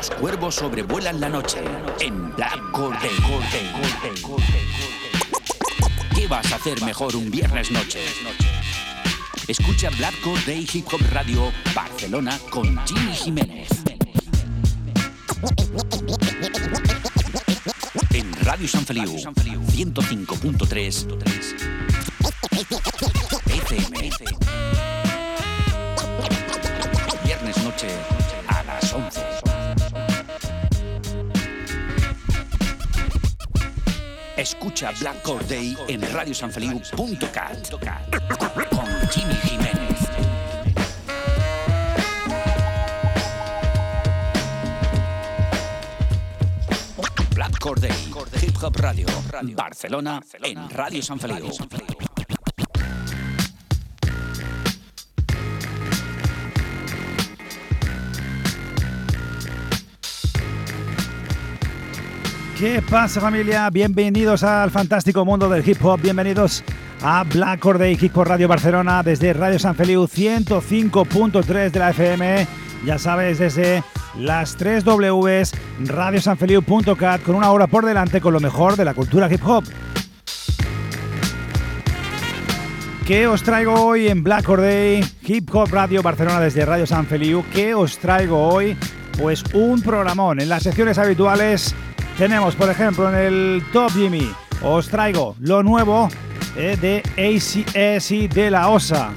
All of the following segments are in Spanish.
Los cuervos sobrevuelan la noche en Black Corday. ¿Qué vas a hacer mejor un viernes noche? Escucha Black Day Hip Hop Radio Barcelona con Jimmy Jiménez. En Radio San Feliu 105.3 FM. Viernes noche Escucha Black Day en radiosanfeliu.cat con Jimmy Jiménez. Black Day, Hip Hop Radio, Barcelona, en Radio San Feliu. ¿Qué pasa familia? Bienvenidos al fantástico mundo del hip hop, bienvenidos a Black Day Hip Hop Radio Barcelona desde Radio San Feliu 105.3 de la FM, ya sabes, desde las 3 Ws, radiosanfeliu.cat con una hora por delante con lo mejor de la cultura hip hop. ¿Qué os traigo hoy en Black Day Hip Hop Radio Barcelona desde Radio San Feliu? ¿Qué os traigo hoy? Pues un programón en las secciones habituales tenemos, por ejemplo, en el Top Jimmy, os traigo lo nuevo eh, de ACS de la OSA.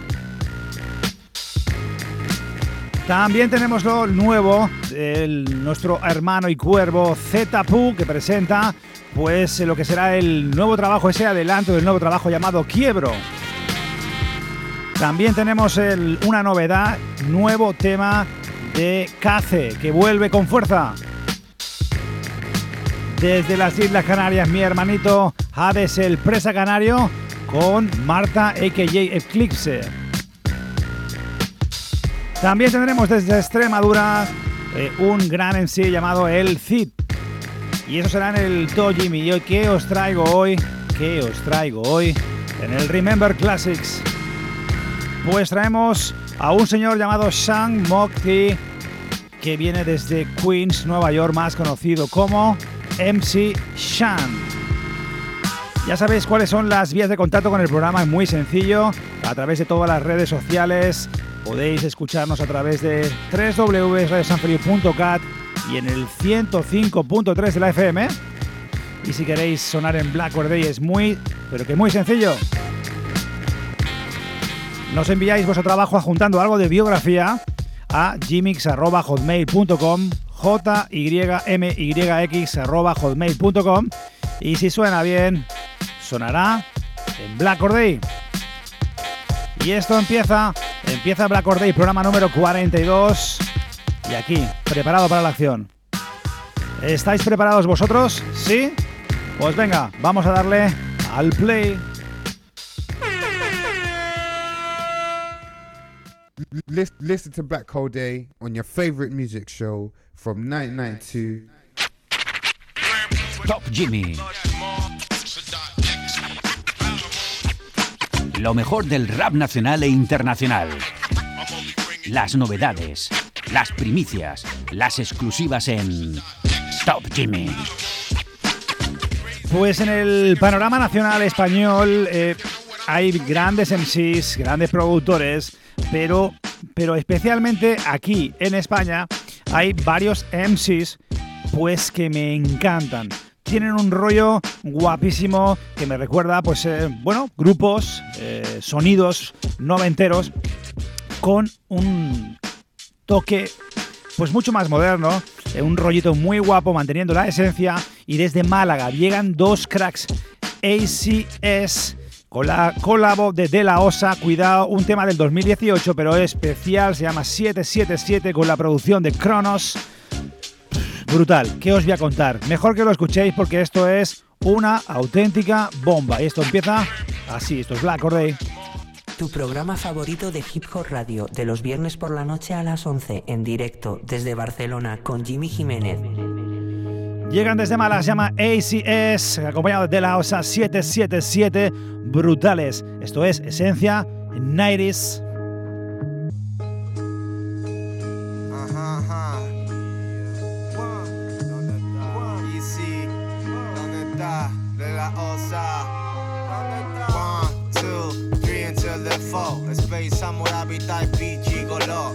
También tenemos lo nuevo de nuestro hermano y cuervo Zetapu que presenta pues lo que será el nuevo trabajo, ese adelanto del nuevo trabajo llamado Quiebro. También tenemos una novedad, nuevo tema de Cace que vuelve con fuerza. Desde las Islas Canarias, mi hermanito Hades el Presa Canario con Marta AKJ Eclipse. También tendremos desde Extremadura eh, un gran sí llamado El Cid. Y eso será en el Tojimi. ¿Y hoy qué os traigo hoy? ¿Qué os traigo hoy? En el Remember Classics. Pues traemos a un señor llamado Shang Mokti que viene desde Queens, Nueva York, más conocido como MC Shan. Ya sabéis cuáles son las vías de contacto con el programa, es muy sencillo, a través de todas las redes sociales. Podéis escucharnos a través de www.radiosanfeliu.cat y en el 105.3 de la FM. Y si queréis sonar en Black Day es muy, pero que muy sencillo. Nos enviáis vuestro trabajo adjuntando algo de biografía a gmix.hotmail.com hotmail.com y si suena bien, sonará en Black Day. Y esto empieza, empieza Black Day, programa número 42 y aquí, preparado para la acción. ¿Estáis preparados vosotros? ¿Sí? Pues venga, vamos a darle al play. Listen to Black Hole Day on your favorite music show from 1992. Top Jimmy. Lo mejor del rap nacional e internacional. Las novedades, las primicias, las exclusivas en Top Jimmy. Pues en el panorama nacional español eh, hay grandes MCs, grandes productores, pero, pero especialmente aquí en España hay varios MCs pues que me encantan. Tienen un rollo guapísimo que me recuerda, pues, eh, bueno, grupos, eh, sonidos noventeros con un toque, pues, mucho más moderno, eh, un rollito muy guapo, manteniendo la esencia. Y desde Málaga llegan dos cracks, ACS con la colabo de De La Osa, cuidado, un tema del 2018, pero especial, se llama 777 con la producción de Cronos. Brutal, ¿qué os voy a contar? Mejor que lo escuchéis porque esto es una auténtica bomba. Y esto empieza así, esto es Black Day. Tu programa favorito de Hip Hop Radio, de los viernes por la noche a las 11, en directo desde Barcelona con Jimmy Jiménez. Llegan desde Malas, llama ACS, acompañado de la OSA 777 Brutales. Esto es Esencia 90s. One, two, three until type.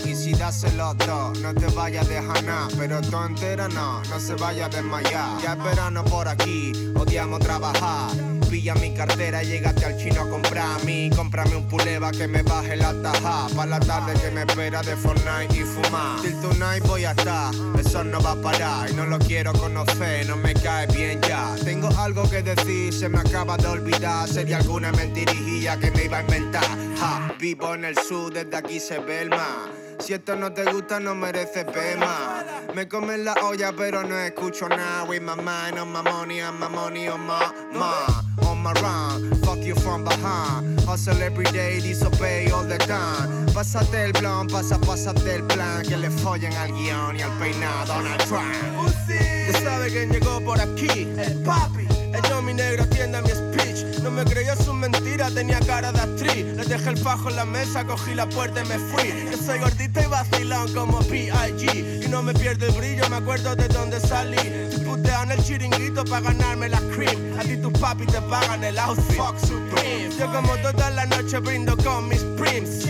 Y si das el otro, no te vayas dejar nada. Pero tú entera no, no se vaya a desmayar. Ya es por aquí, odiamos trabajar. Pilla mi cartera, llégate al chino a comprar a mí. Cómprame un puleva que me baje la taja. Pa' la tarde que me espera de Fortnite y fumar. Till tonight voy a estar, eso no va a parar. Y no lo quiero conocer, no me cae bien ya. Tengo algo que decir, se me acaba de olvidar. Sería alguna mentirijilla que me iba a inventar. Ja, vivo en el sur, desde aquí se ve el mar. Si esto no te gusta, no merece pema. Me comen la olla, pero no escucho nada. With my mind on my money, on my money on my ma. On my run, fuck you from behind. Hustle every day, disobey all the time. Pásate el blon, pasa, pásate el plan. Que le follen al guion y al peinado Donald Trump. Ya sabe quién llegó por aquí, el papi. Echó mi negro tienda mi speech. No me creyó su mentira, tenía cara de actriz. Le dejé el fajo en la mesa, cogí la puerta y me fui. Yo soy gordita y vacilón como P.I.G. Y no me pierdo el brillo, me acuerdo de dónde salí. Te putean el chiringuito para ganarme la cream. A ti tus papi te pagan el outfit. Fuck Supreme. Yo como toda la noche brindo con mis prims.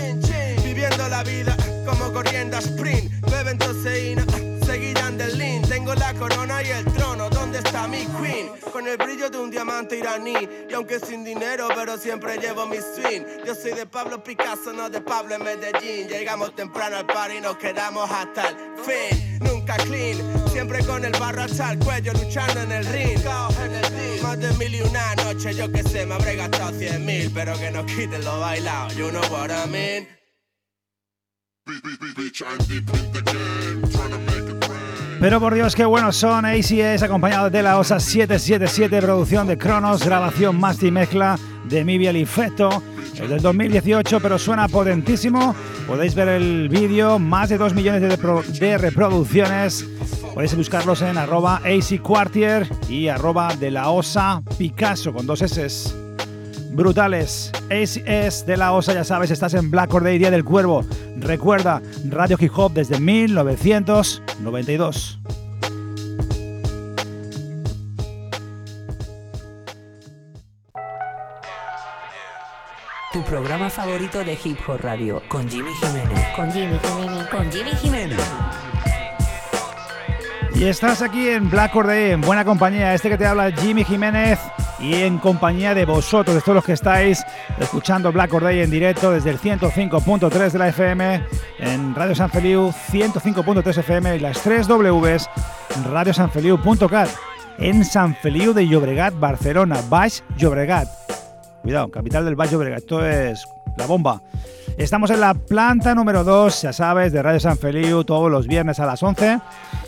Viviendo la vida como corriendo a sprint. Beben toseína, seguirán del lean. Tengo la corona y el trono, ¿dónde está mi queen? Con el brillo de un diamante iraní. Y aunque sin dinero, pero siempre llevo mi swing. Yo soy de Pablo Picasso, no de Pablo en Medellín. Llegamos temprano al par y nos quedamos hasta el fin. Nunca clean, siempre con el barro hasta el cuello, luchando en el ring. Más de mil y una noche, yo que sé, me habré gastado cien mil. Pero que no quiten lo bailado, you know what I mean. Pero por Dios, qué buenos son ACS acompañados de la OSA 777, producción de Cronos, grabación más y mezcla de Mibiel y Feto, el del 2018, pero suena potentísimo. Podéis ver el vídeo, más de 2 millones de reproducciones. Podéis buscarlos en arroba AC Quartier y arroba de la OSA Picasso con dos S. Brutales. ACS de la OSA, ya sabes, estás en Black Or Day, Día del Cuervo. Recuerda, Radio Hip Hop desde 1992. Tu programa favorito de Hip Hop Radio con Jimmy Jiménez. Con Jimmy Jiménez. Con Jimmy Jiménez. Y estás aquí en Black Or Day, en buena compañía. Este que te habla Jimmy Jiménez y en compañía de vosotros, de todos los que estáis escuchando Black Or Day en directo desde el 105.3 de la FM, en Radio San Feliu 105.3 FM y las 3 Ws radiosanfeliu.cat en San Feliu de Llobregat, Barcelona, Baix Llobregat. Cuidado, capital del Baix Llobregat, esto es la bomba. Estamos en la planta número 2, ya sabes, de Radio San Feliu, todos los viernes a las 11.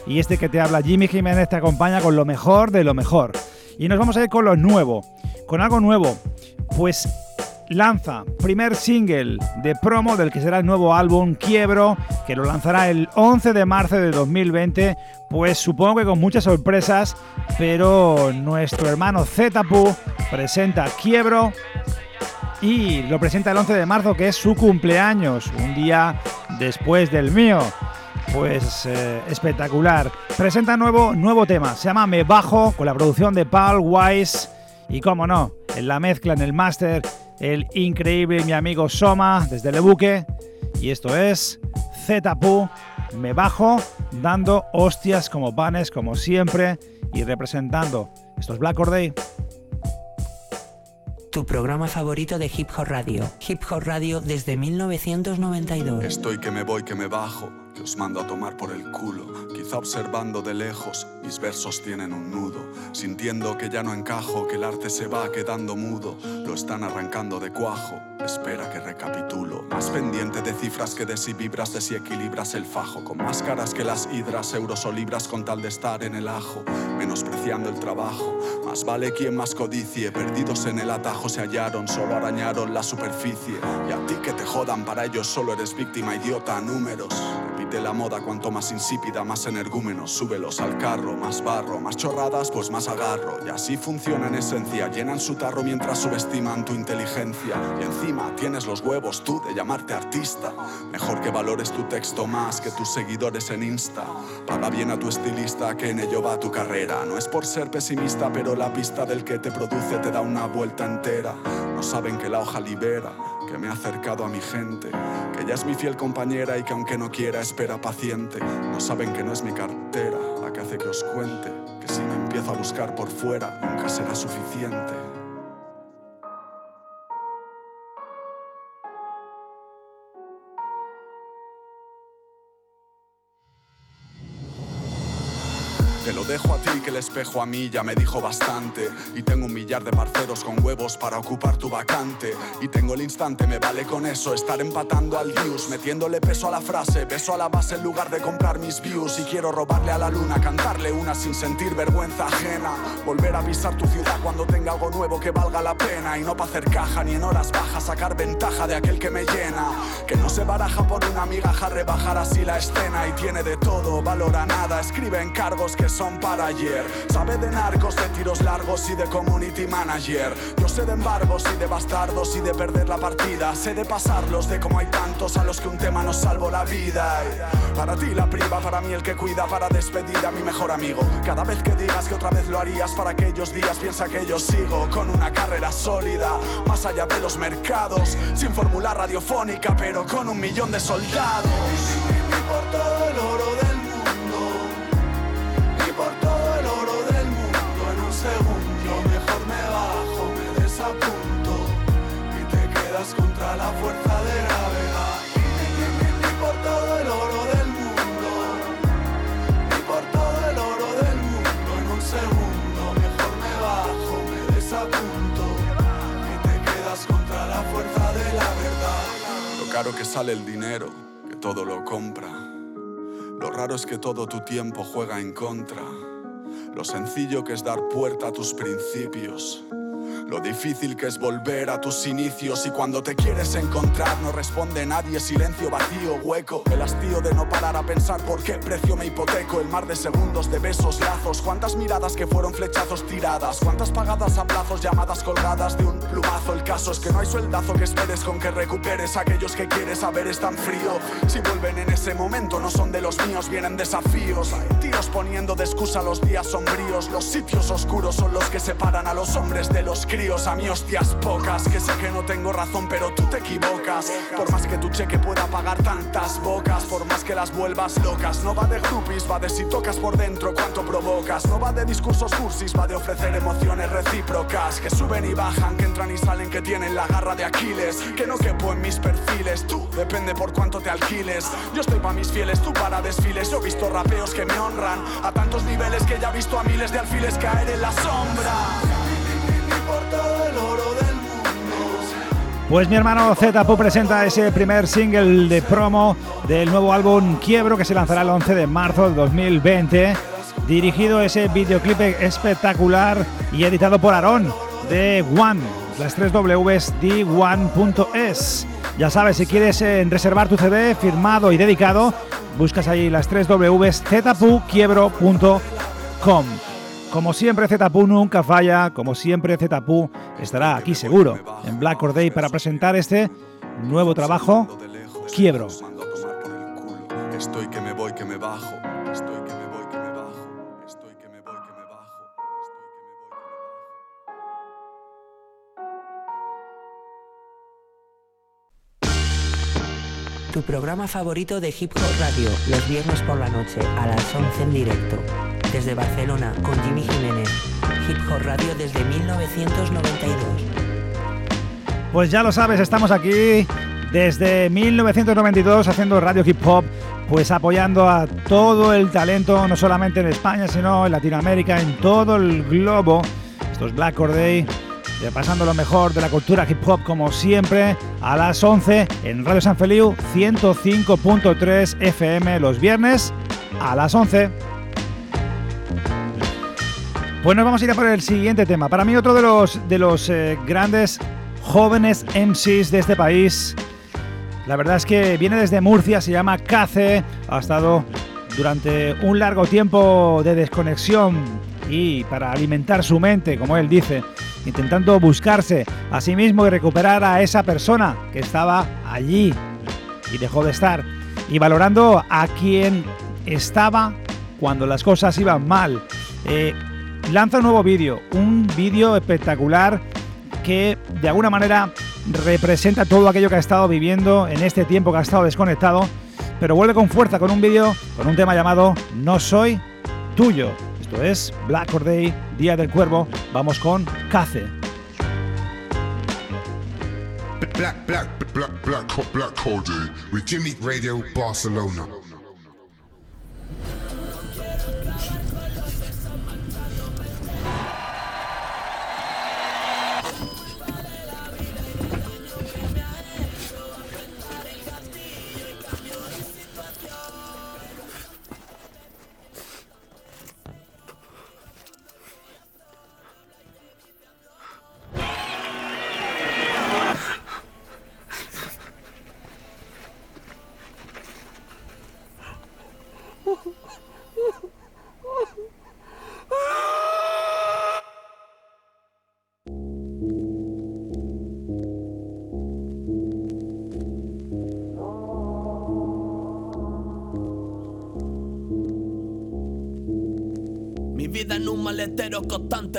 Y este que te habla, Jimmy Jiménez, te acompaña con lo mejor de lo mejor. Y nos vamos a ir con lo nuevo, con algo nuevo. Pues lanza primer single de promo del que será el nuevo álbum Quiebro, que lo lanzará el 11 de marzo de 2020. Pues supongo que con muchas sorpresas, pero nuestro hermano Zetapu presenta Quiebro y lo presenta el 11 de marzo, que es su cumpleaños, un día después del mío. Pues eh, espectacular. Presenta nuevo, nuevo tema, se llama Me Bajo, con la producción de Paul Wise. Y cómo no, en la mezcla, en el máster, el increíble mi amigo Soma desde Lebuque. Y esto es Zetapu, Me Bajo, dando hostias como panes, como siempre, y representando. Esto es Black Or Day. Tu programa favorito de Hip Hop Radio. Hip Hop Radio desde 1992. Estoy que me voy, que me bajo, que os mando a tomar por el culo. Quizá observando de lejos, mis versos tienen un nudo. Sintiendo que ya no encajo, que el arte se va quedando mudo. Lo están arrancando de cuajo. Espera que recapitulo. Más pendiente de cifras que de si vibras, de si equilibras el fajo. Con más caras que las hidras, euros o libras con tal de estar en el ajo. Menospreciando el trabajo. Más vale quien más codicie. Perdidos en el atajo se hallaron, solo arañaron la superficie. Y a ti que te jodan, para ellos solo eres víctima, idiota, números. Repite la moda, cuanto más insípida, más energúmenos. Súbelos al carro, más barro, más chorradas, pues más agarro. Y así funciona en esencia. Llenan su tarro mientras subestiman tu inteligencia. Y encima tienes los huevos tú de llamarte artista. Mejor que valores tu texto más que tus seguidores en Insta. Paga bien a tu estilista, que en ello va tu carrera. No es por ser pesimista, pero la pista del que te produce te da una vuelta entera. No saben que la hoja libera que me ha acercado a mi gente, que ella es mi fiel compañera y que aunque no quiera espera paciente. No saben que no es mi cartera la que hace que os cuente, que si me empiezo a buscar por fuera nunca será suficiente. Te lo dejo a el espejo a mí ya me dijo bastante. Y tengo un millar de parceros con huevos para ocupar tu vacante. Y tengo el instante, me vale con eso Estar empatando al views Metiéndole peso a la frase, peso a la base en lugar de comprar mis views. Y quiero robarle a la luna, cantarle una sin sentir vergüenza ajena. Volver a pisar tu ciudad cuando tenga algo nuevo que valga la pena. Y no pa' hacer caja ni en horas bajas sacar ventaja de aquel que me llena. Que no se baraja por una migaja, rebajar así la escena. Y tiene de todo, valora nada, escribe encargos que son para ayer. Sabe de narcos, de tiros largos y de community manager. Yo sé de embargos y de bastardos y de perder la partida. Sé de pasarlos, de cómo hay tantos a los que un tema nos salvó la vida. para ti la priva, para mí el que cuida, para despedir a mi mejor amigo. Cada vez que digas que otra vez lo harías para aquellos días, piensa que yo sigo con una carrera sólida, más allá de los mercados, sin fórmula radiofónica, pero con un millón de soldados. Y por todo el oro fuerza de gravedad. Y, por todo el oro del mundo, y por todo el oro del mundo, en un segundo mejor me bajo, me desapunto. Y te quedas contra la fuerza de la verdad. Lo caro que sale el dinero, que todo lo compra. Lo raro es que todo tu tiempo juega en contra. Lo sencillo que es dar puerta a tus principios. Lo difícil que es volver a tus inicios y cuando te quieres encontrar no responde nadie, silencio vacío, hueco. El hastío de no parar a pensar por qué precio me hipoteco. El mar de segundos, de besos, lazos. Cuántas miradas que fueron flechazos tiradas. Cuántas pagadas a plazos, llamadas colgadas de un plumazo. El caso es que no hay sueldazo que esperes con que recuperes aquellos que quieres saber es tan frío. Si vuelven en ese momento no son de los míos, vienen desafíos. Tiros poniendo de excusa los días sombríos. Los sitios oscuros son los que separan a los hombres de los críos a mí hostias pocas. Que sé que no tengo razón pero tú te equivocas. Por más que tu cheque pueda pagar tantas bocas Por más que las vuelvas locas No va de groupies, va de si tocas por dentro cuánto provocas. No va de discursos cursis, va de ofrecer emociones recíprocas. Que suben y bajan, que entran y salen, que tienen la garra de Aquiles. Que no quepo en mis perfiles, tú depende por cuánto te alquiles. Yo estoy pa' mis fieles, tú para desfiles. Yo he visto rapeos que me honran A tantos niveles que ya he visto a miles de alfiles caer en la sombra pues mi hermano Zpu presenta ese primer single de promo del nuevo álbum Quiebro que se lanzará el 11 de marzo de 2020. Dirigido ese videoclip espectacular y editado por Aaron de One, las tres Ws de One.es. Ya sabes, si quieres eh, reservar tu CD firmado y dedicado, buscas ahí las tres Ws zpuquiebro.com. Como siempre, Zpu nunca falla, como siempre, Zpu estará aquí seguro en Black Or Day para presentar este nuevo trabajo, Quiebro. Estoy que me voy, que me bajo. Tu programa favorito de Hip Hop Radio, los viernes por la noche a las 11 en directo desde Barcelona con Jimmy Jiménez. Hip Hop Radio desde 1992. Pues ya lo sabes, estamos aquí desde 1992 haciendo radio hip hop, pues apoyando a todo el talento, no solamente en España, sino en Latinoamérica, en todo el globo. Esto es Black Or Day, pasando lo mejor de la cultura hip hop como siempre a las 11 en Radio San Feliu 105.3 FM los viernes a las 11. Pues nos vamos a ir a por el siguiente tema. Para mí otro de los, de los eh, grandes jóvenes MCs de este país. La verdad es que viene desde Murcia, se llama Cace, ha estado durante un largo tiempo de desconexión y para alimentar su mente, como él dice, intentando buscarse a sí mismo y recuperar a esa persona que estaba allí y dejó de estar, y valorando a quien estaba cuando las cosas iban mal. Eh, lanza un nuevo vídeo, un vídeo espectacular que de alguna manera representa todo aquello que ha estado viviendo en este tiempo que ha estado desconectado, pero vuelve con fuerza con un vídeo, con un tema llamado No Soy Tuyo. Esto es Black Or Day, Día del Cuervo. Vamos con Cace. Black, black, black, black, black, with Jimmy Radio Barcelona.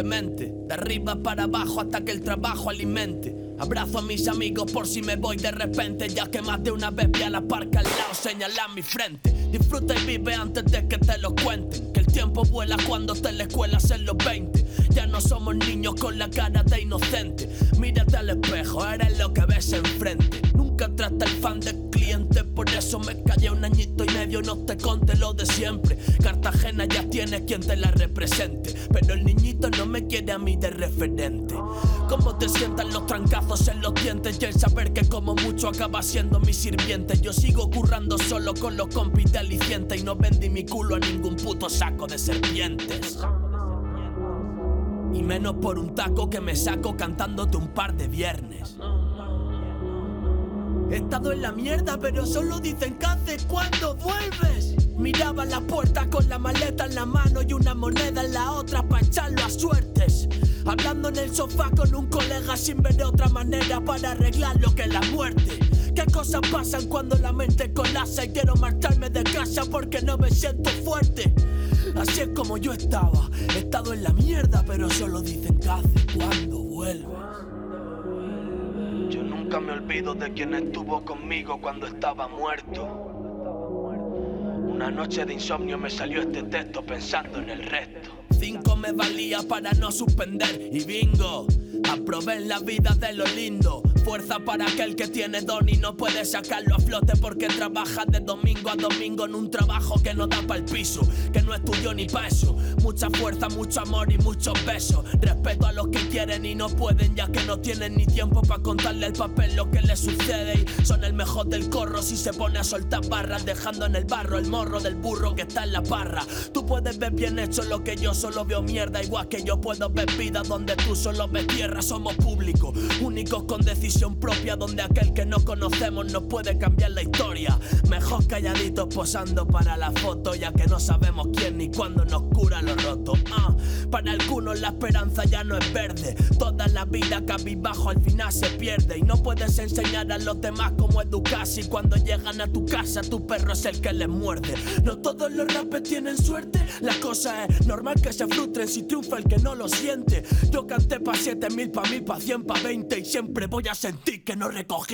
De arriba para abajo hasta que el trabajo alimente. Abrazo a mis amigos por si me voy de repente, ya que más de una vez vi a la parca al lado señalar mi frente. Disfruta y vive antes de que te lo cuenten, que el tiempo vuela cuando te la escuela en los 20. Ya no somos niños con la cara de inocente. Mírate al espejo, eres lo que ves enfrente. Nunca trata el fan de por eso me callé un añito y medio, no te conté lo de siempre. Cartagena ya tiene quien te la represente, pero el niñito no me quiere a mí de referente. Cómo te sientan los trancazos en los dientes y el saber que como mucho acaba siendo mi sirviente. Yo sigo currando solo con los compis de aliciente y no vendí mi culo a ningún puto saco de serpientes. Y menos por un taco que me saco cantándote un par de viernes. He estado en la mierda, pero solo dicen que hace cuando vuelves. Miraba la puerta con la maleta en la mano y una moneda en la otra para echarlo a suertes. Hablando en el sofá con un colega sin ver otra manera para arreglar lo que es la muerte. ¿Qué cosas pasan cuando la mente colapsa y quiero marcharme de casa porque no me siento fuerte? Así es como yo estaba. He estado en la mierda, pero solo dicen que hace cuando vuelves. Nunca me olvido de quien estuvo conmigo cuando estaba muerto. Una noche de insomnio me salió este texto pensando en el resto. Cinco me valía para no suspender y bingo. Aprobé la vida de lo lindo. Fuerza para aquel que tiene don y no puede sacarlo a flote porque trabaja de domingo a domingo en un trabajo que no da para el piso, que no es tuyo ni peso. Mucha fuerza, mucho amor y mucho peso. Respeto a los que quieren y no pueden, ya que no tienen ni tiempo para contarle el papel lo que les sucede. Y son el mejor del corro si se pone a soltar barras, dejando en el barro el morro del burro que está en la parra. Tú puedes ver bien hecho lo que yo solo veo mierda, igual que yo puedo ver vida donde tú solo ves tierra. Somos públicos, únicos con decisión propia, donde aquel que no conocemos no puede cambiar la historia. Mejor calladitos posando para la foto, ya que no sabemos quién ni cuándo nos cura lo roto. Ah, para algunos la esperanza ya no es verde. Toda la vida bajo al final se pierde. Y no puedes enseñar a los demás cómo educarse. Y cuando llegan a tu casa, tu perro es el que les muerde. No todos los rapes tienen suerte. La cosa es normal que se frustren si triunfa el que no lo siente. Yo canté pa' 7000, pa' mil, pa' 100, pa' 20. Y siempre voy a sentir que no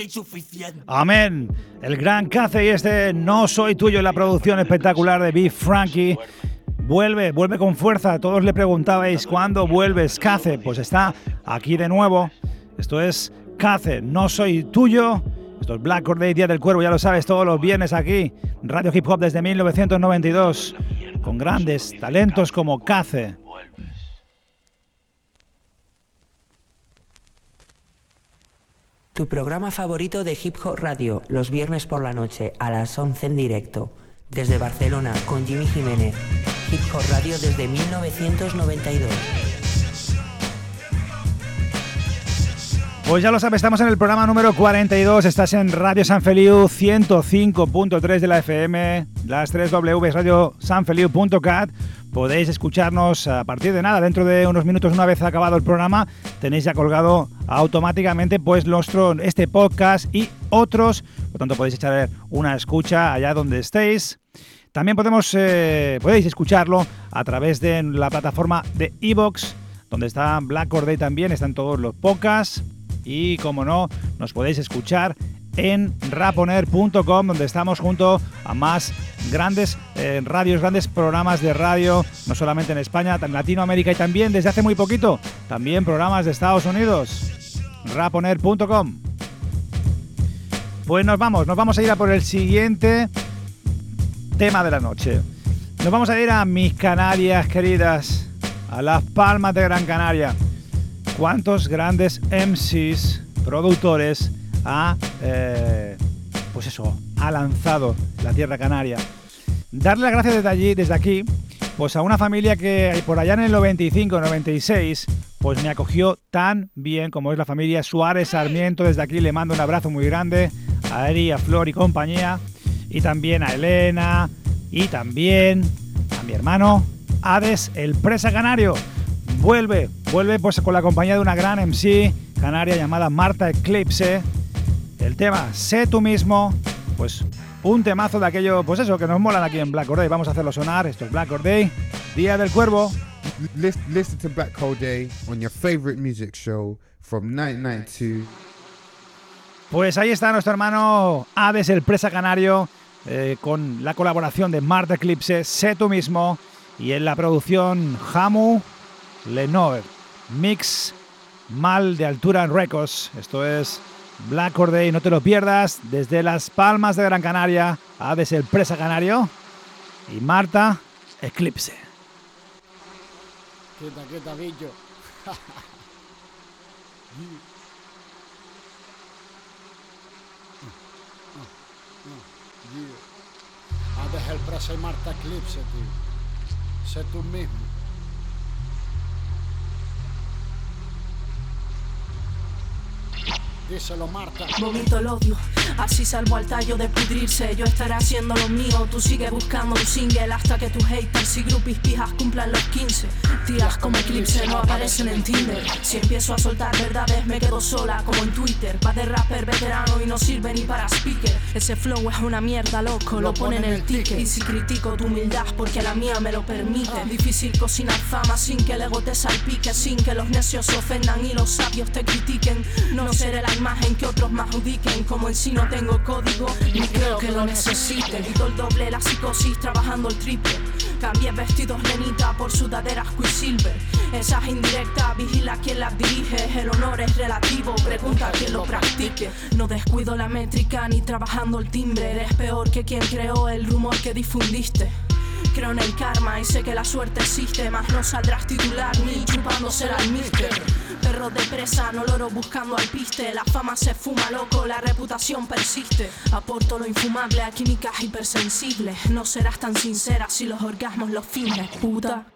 suficiente. Amén. El gran Cace y este No Soy Tuyo, la producción espectacular de Beef Frankie. Vuelve, vuelve con fuerza. Todos le preguntabais cuándo vuelves, Cace. Pues está aquí de nuevo. Esto es Cace, no soy tuyo. Esto es Black Day, Día del Cuervo, ya lo sabes, todos los viernes aquí. Radio Hip Hop desde 1992. Con grandes talentos como Cace. Tu programa favorito de Hip Hop Radio, los viernes por la noche a las 11 en directo. Desde Barcelona con Jimmy Jiménez. Hip Hop Radio desde 1992. Pues ya lo sabes, estamos en el programa número 42, estás en Radio San Feliu 105.3 de la FM, las 3 W Radio Sanfeliu.cat. Podéis escucharnos a partir de nada, dentro de unos minutos una vez acabado el programa, tenéis ya colgado automáticamente pues nuestro, este podcast y otros, por tanto podéis echar una escucha allá donde estéis. También podemos, eh, podéis escucharlo a través de la plataforma de Evox, donde está Black Day también, están todos los podcasts y como no, nos podéis escuchar en raponer.com donde estamos junto a más grandes eh, radios, grandes programas de radio, no solamente en España, en Latinoamérica y también desde hace muy poquito, también programas de Estados Unidos. raponer.com. Pues nos vamos, nos vamos a ir a por el siguiente tema de la noche. Nos vamos a ir a mis Canarias queridas, a las Palmas de Gran Canaria. ¿Cuántos grandes MCs, productores, ha, eh, pues eso, ha lanzado la Tierra Canaria? Darle las gracias desde allí, desde aquí, pues a una familia que por allá en el 95-96, pues me acogió tan bien como es la familia Suárez Sarmiento. Desde aquí le mando un abrazo muy grande a Eri, a Flor y compañía. Y también a Elena, y también a mi hermano Hades, el presa canario. Vuelve, vuelve pues con la compañía de una gran MC canaria llamada Marta Eclipse. El tema Sé tú mismo, pues un temazo de aquello, pues eso, que nos molan aquí en Black Day. Vamos a hacerlo sonar. Esto es Black Day, Día del Cuervo. Listen to Black Day on your favorite music show from 1992. Pues ahí está nuestro hermano Hades, el presa canario eh, con la colaboración de Marta Eclipse, Sé tú mismo, y en la producción Hamu Lenoir, Mix Mal de Altura Records. Esto es Black Day, no te lo pierdas, desde Las Palmas de Gran Canaria, Hades el Presa Canario y Marta Eclipse. deja el presa y Marta Eclipse, tío. Sé tú mismo. Díselo, Marta. Vomito el odio, así salvo al tallo de pudrirse. Yo estaré haciendo lo mío, tú sigues buscando un single hasta que tus haters y groupies pijas cumplan los 15. Tiras como eclipse, no aparecen en Tinder. Si empiezo a soltar verdades, me quedo sola, como en Twitter. Va de rapper veterano y no sirve ni para speaker. Ese flow es una mierda, loco, lo, ponen en el ticket. Y si critico tu humildad, porque la mía me lo permite. Difícil cocinar fama sin que el ego te salpique, sin que los necios se ofendan y los sabios te critiquen. No seré la imagen que otros me adjudiquen Como en sí no tengo código, ni creo que lo necesite. Quito el doble, la psicosis, trabajando el triple. Cambié vestidos lenita por sudaderas quisilver Esas indirectas, vigila quien las dirige El honor es relativo, pregunta a quien lo practique. No descuido la métrica ni trabajando el timbre. Eres peor que quien creó el rumor que difundiste. Creo en el karma y sé que la suerte existe, más no saldrás titular ni chupándose al mister. Perro de presa, no loro buscando al piste. La fama se fuma loco, la reputación persiste. Aporto lo infumable a químicas hipersensibles. No serás tan sincera si los orgasmos los finges, puta.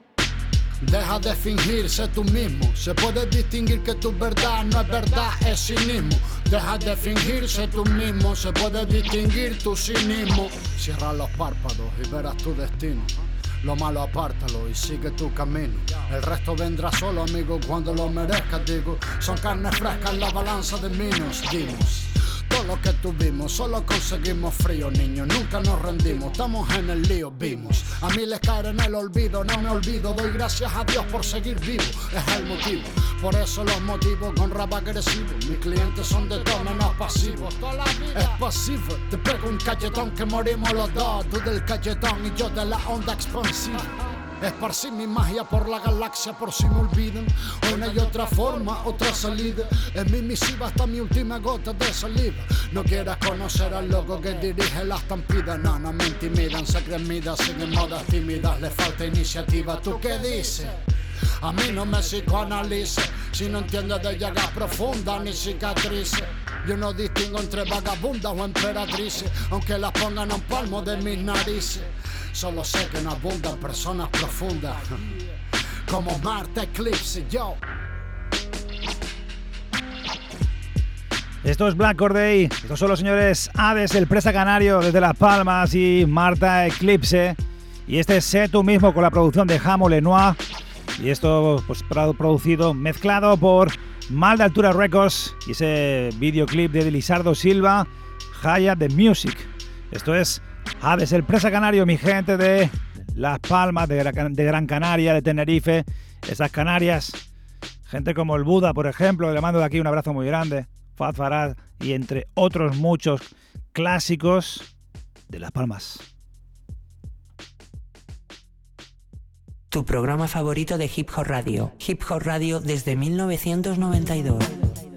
Deja de fingir, sé tú mismo. Se puede distinguir que tu verdad no es verdad, es cinismo. Deja de fingir, sé tú mismo. Se puede distinguir tu cinismo. Cierra los párpados y verás tu destino. Lo malo apártalo y sigue tu camino. El resto vendrá solo, amigo, cuando lo merezcas, digo. Son carnes frescas en la balanza de minos, dimos. Todo lo que tuvimos, solo conseguimos frío, niños. Nunca nos rendimos, estamos en el lío, vimos. A mí les caer en el olvido, no me olvido. Doy gracias a Dios por seguir vivo, es el motivo. Por eso los motivo con rap agresivo. Mis clientes son de todo menos pasivos. Es pasivo, te pego un cachetón que morimos los dos. Tú del cachetón y yo de la onda expansiva. Esparcí mi magia por la galaxia por si me olvidan. Una y otra forma, otra salida. En mi misiva hasta mi última gota de saliva. No quieras conocer al loco que dirige la estampida. No, no me intimidan, se creen midas, siguen modas tímidas. Le falta iniciativa. ¿Tú qué dices? A mí no me psicoanalice si no entiendes de llagas profundas ni cicatrices. Yo no distingo entre vagabundas o emperatrices, aunque las pongan a un palmo de mis narices. Solo sé que no abundan personas profundas, como Marte Eclipse, yo. Esto es Black Corday, estos son los señores Hades, el presa canario desde Las Palmas y Marta Eclipse. Y este es Sé tú mismo con la producción de Jamo Lenoir. Y esto pues producido, mezclado por Mal de Altura Records y ese videoclip de Lizardo Silva, Haya the Music. Esto es Hades, el presa canario, mi gente de Las Palmas, de, Gran Canaria, de Tenerife, esas Canarias Gente como el Buda, por ejemplo, le mando de aquí un abrazo muy grande. Faz Farad y entre otros muchos clásicos de Las Palmas. Tu programa favorito de Hip Hop Radio. Hip Hop Radio desde 1992.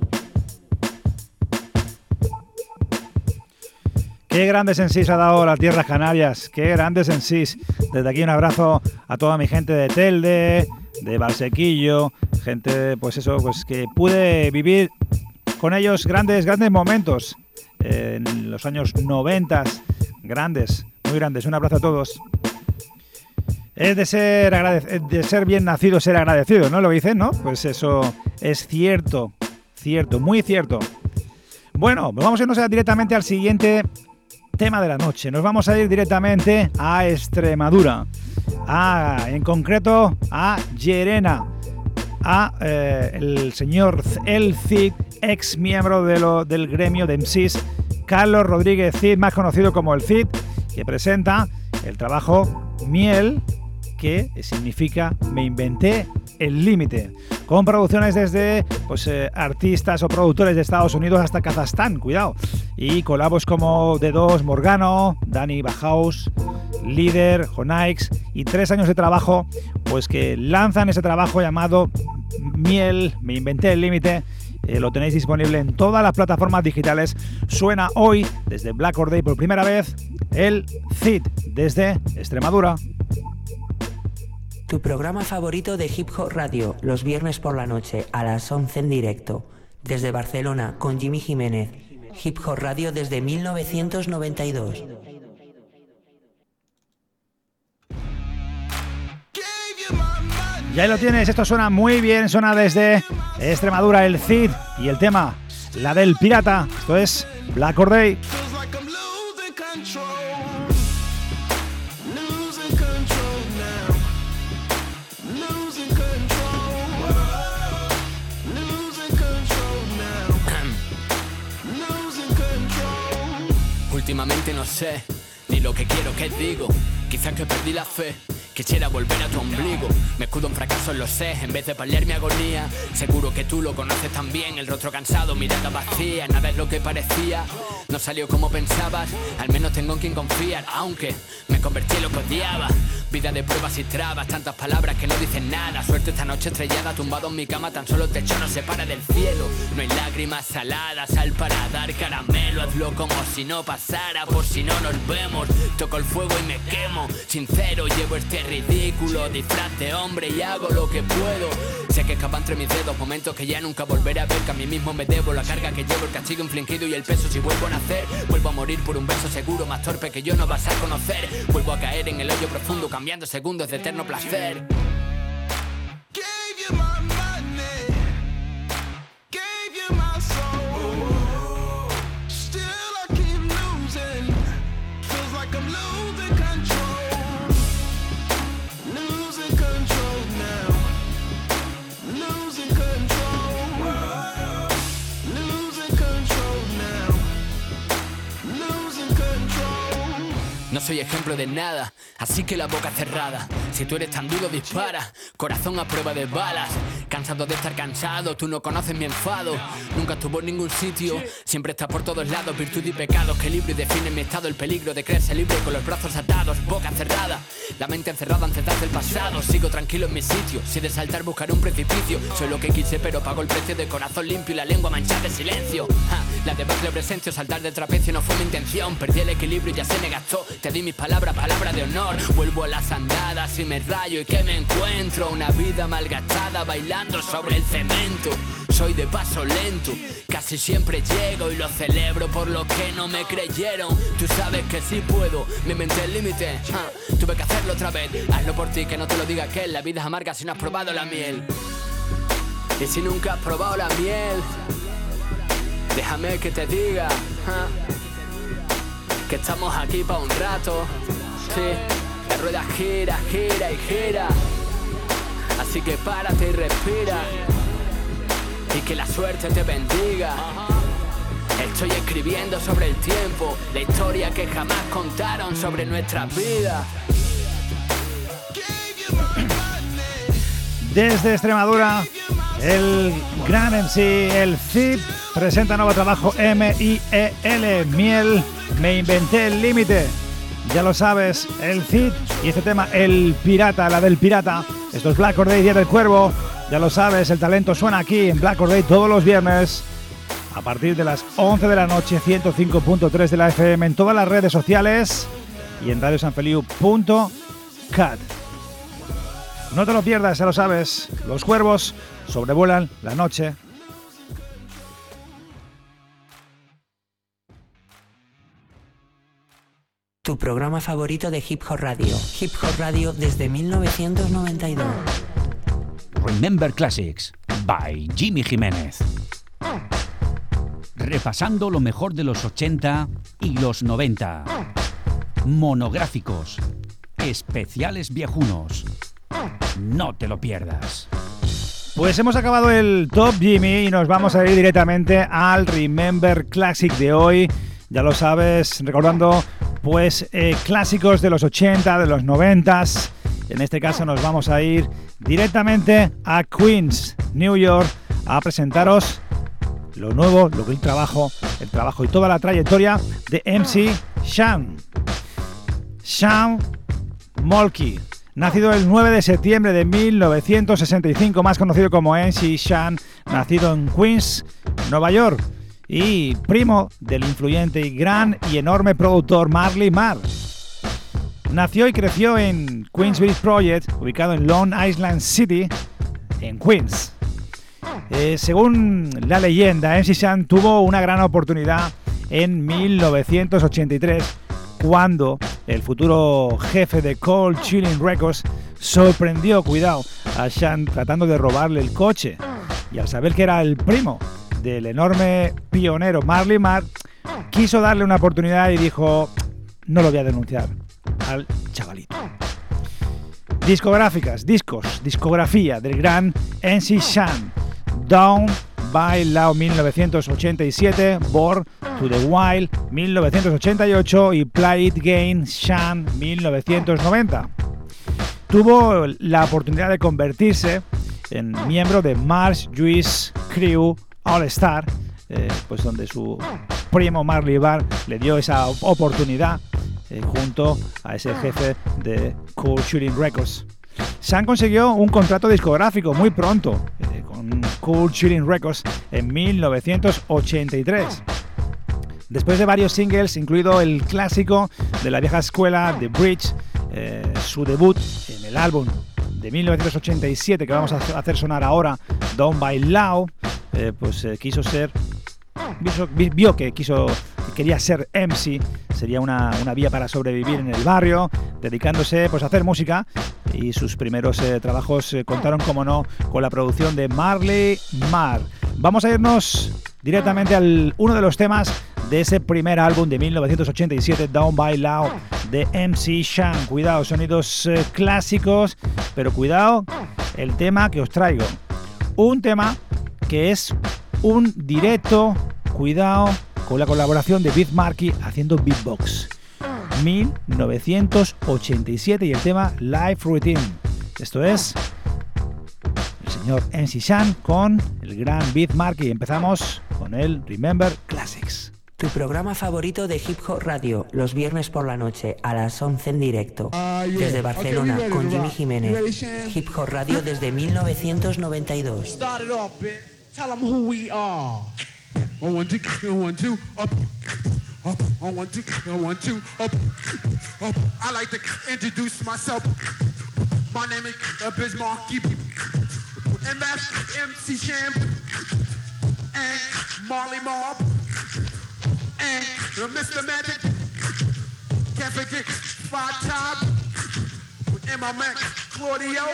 Qué grandes en ha dado las tierras canarias, qué grandes en. Desde aquí un abrazo a toda mi gente de Telde, de Valsequillo, gente, pues eso, pues que pude vivir con ellos grandes, grandes momentos en los años 90, grandes, muy grandes. Un abrazo a todos. Es de ser, de ser bien nacido, ser agradecido, ¿no? Lo dicen, ¿no? Pues eso es cierto, cierto, muy cierto. Bueno, vamos a irnos directamente al siguiente tema de la noche. Nos vamos a ir directamente a Extremadura. A, en concreto, a Llerena. A eh, el señor El Cid, ex miembro de del gremio de MCs, Carlos Rodríguez Cid, más conocido como El Cid, que presenta el trabajo Miel, que significa Me inventé el límite, con producciones desde pues, eh, artistas o productores de Estados Unidos hasta Kazajstán, cuidado, y colabos como D2, Morgano, Danny Bajaus, Líder, Jonaix y tres años de trabajo, pues que lanzan ese trabajo llamado Miel, me inventé el límite, eh, lo tenéis disponible en todas las plataformas digitales. Suena hoy, desde Black Or por primera vez, el CID, desde Extremadura. Tu programa favorito de Hip Hop Radio, los viernes por la noche a las 11 en directo. Desde Barcelona, con Jimmy Jiménez. Hip Hop Radio desde 1992. Ya lo tienes, esto suena muy bien, suena desde Extremadura el Cid y el tema, la del pirata. Esto es Black Or sé ni lo que quiero que digo. Quizás que perdí la fe. Quisiera volver a tu ombligo. Me escudo en fracaso, lo sé, en vez de paliar mi agonía. Seguro que tú lo conoces también. El rostro cansado, mirada vacía. Nada es lo que parecía. No salió como pensabas. Al menos tengo en quien confiar. Aunque me convertí en lo que odiaba. Vida de pruebas y trabas, tantas palabras que no dicen nada. Suerte esta noche estrellada, tumbado en mi cama, tan solo el techo no se para del cielo. No hay lágrimas saladas, sal para dar caramelo. Hazlo como si no pasara, por si no nos vemos. Toco el fuego y me quemo. Sincero, llevo este ridículo disfraz de hombre y hago lo que puedo. Sé que escapa entre mis dedos momentos que ya nunca volveré a ver. Que a mí mismo me debo la carga que llevo, el castigo infligido y el peso si vuelvo a nacer. Vuelvo a morir por un beso seguro, más torpe que yo no vas a conocer. Vuelvo a caer en el hoyo profundo, cambiando segundos de eterno placer. No soy ejemplo de nada, así que la boca cerrada. Si tú eres tan duro, dispara. Corazón a prueba de balas. Cansado de estar cansado, tú no conoces mi enfado. Nunca estuvo en ningún sitio, siempre está por todos lados. Virtud y pecado que libre y define mi estado. El peligro de creerse libre con los brazos atados, boca cerrada. La mente encerrada, ancestral del pasado. Sigo tranquilo en mi sitio. Si de saltar buscar un precipicio, soy lo que quise, pero pago el precio de corazón limpio y la lengua manchada de silencio. la de de presencia, saltar del trapecio no fue mi intención. Perdí el equilibrio y ya se me gastó. Te di mis palabras, palabra de honor. Vuelvo a las andadas y me rayo y que me encuentro. Una vida malgastada bailando sobre el cemento. Soy de paso lento, casi siempre llego y lo celebro por lo que no me creyeron. Tú sabes que sí puedo, me inventé el límite. tuve que hacerlo otra vez. Hazlo por ti, que no te lo diga que la vida es amarga si no has probado la miel. Y si nunca has probado la miel, déjame que te diga que estamos aquí para un rato. Sí, la rueda gira, gira y gira. Así que párate y respira. Y que la suerte te bendiga. Estoy escribiendo sobre el tiempo, la historia que jamás contaron sobre nuestras vidas. Desde Extremadura, El gran MC, el Zip, presenta nuevo trabajo M-I-E-L, Miel, me inventé el límite. Ya lo sabes, el Zip y este tema, el pirata, la del pirata. Esto es Black Or Day, Día del Cuervo. Ya lo sabes, el talento suena aquí en Black Or Day todos los viernes a partir de las 11 de la noche, 105.3 de la FM en todas las redes sociales y en radiosanfeliu.cat. No te lo pierdas, ya lo sabes, los cuervos sobrevuelan la noche. Tu programa favorito de Hip Hop Radio. Hip Hop Radio desde 1992. Remember Classics by Jimmy Jiménez. Repasando lo mejor de los 80 y los 90. Monográficos. Especiales viejunos. No te lo pierdas. Pues hemos acabado el Top Jimmy y nos vamos a ir directamente al Remember Classic de hoy. Ya lo sabes, recordando pues eh, clásicos de los 80, de los 90. En este caso nos vamos a ir directamente a Queens, New York, a presentaros lo nuevo, lo que el trabajo, el trabajo y toda la trayectoria de MC Sean. Sean Molky, nacido el 9 de septiembre de 1965, más conocido como MC Sean, nacido en Queens, Nueva York, y primo del influyente y gran y enorme productor Marley Marr. Nació y creció en Queensbridge Project, ubicado en Long Island City, en Queens. Eh, según la leyenda, MC Shan tuvo una gran oportunidad en 1983 cuando el futuro jefe de Cold Chilling Records sorprendió, cuidado, a Shan tratando de robarle el coche. Y al saber que era el primo del enorme pionero Marley Marr, quiso darle una oportunidad y dijo, no lo voy a denunciar al chavalito. Discográficas, discos, discografía del gran NC Shan. Down by Lao 1987, Born to the Wild 1988 y Play It Game Shan 1990. Tuvo la oportunidad de convertirse en miembro de Mars Juice Crew All Star, eh, pues donde su primo Marley Bar le dio esa oportunidad eh, junto a ese jefe de Cool Shooting Records. Sam consiguió un contrato discográfico muy pronto eh, con Cool Shooting Records en 1983. Después de varios singles, incluido el clásico de la vieja escuela The Bridge, su debut en el álbum de 1987 que vamos a hacer sonar ahora, by Loud, eh, pues quiso ser, vio, que quiso quería ser MC, sería una, una, vía para sobrevivir en el barrio, dedicándose pues, a hacer música y sus primeros eh, trabajos eh, contaron, como no, con la producción de Marley Mar. Vamos a irnos directamente al uno de los temas de ese primer álbum de 1987, Down by Loud, de MC Shan. Cuidado, sonidos eh, clásicos, pero cuidado el tema que os traigo. Un tema que es un directo, cuidado, con la colaboración de Beat Marky haciendo beatbox. 1987 y el tema Life Routine. Esto es el señor NC Shan con el gran Beat Marky. Empezamos con el Remember Classics. Tu programa favorito de Hip Hop Radio, los viernes por la noche a las 11 en directo. Desde Barcelona con Jimmy Jiménez. Hip Hop Radio desde 1992. Up, on one, two, on one, two, up, up. I like to introduce myself. My name is Biz Markie, and that's MC Champ, and Marley Mob, and Mr. Magic, can't forget Five Top, and my man Claudio,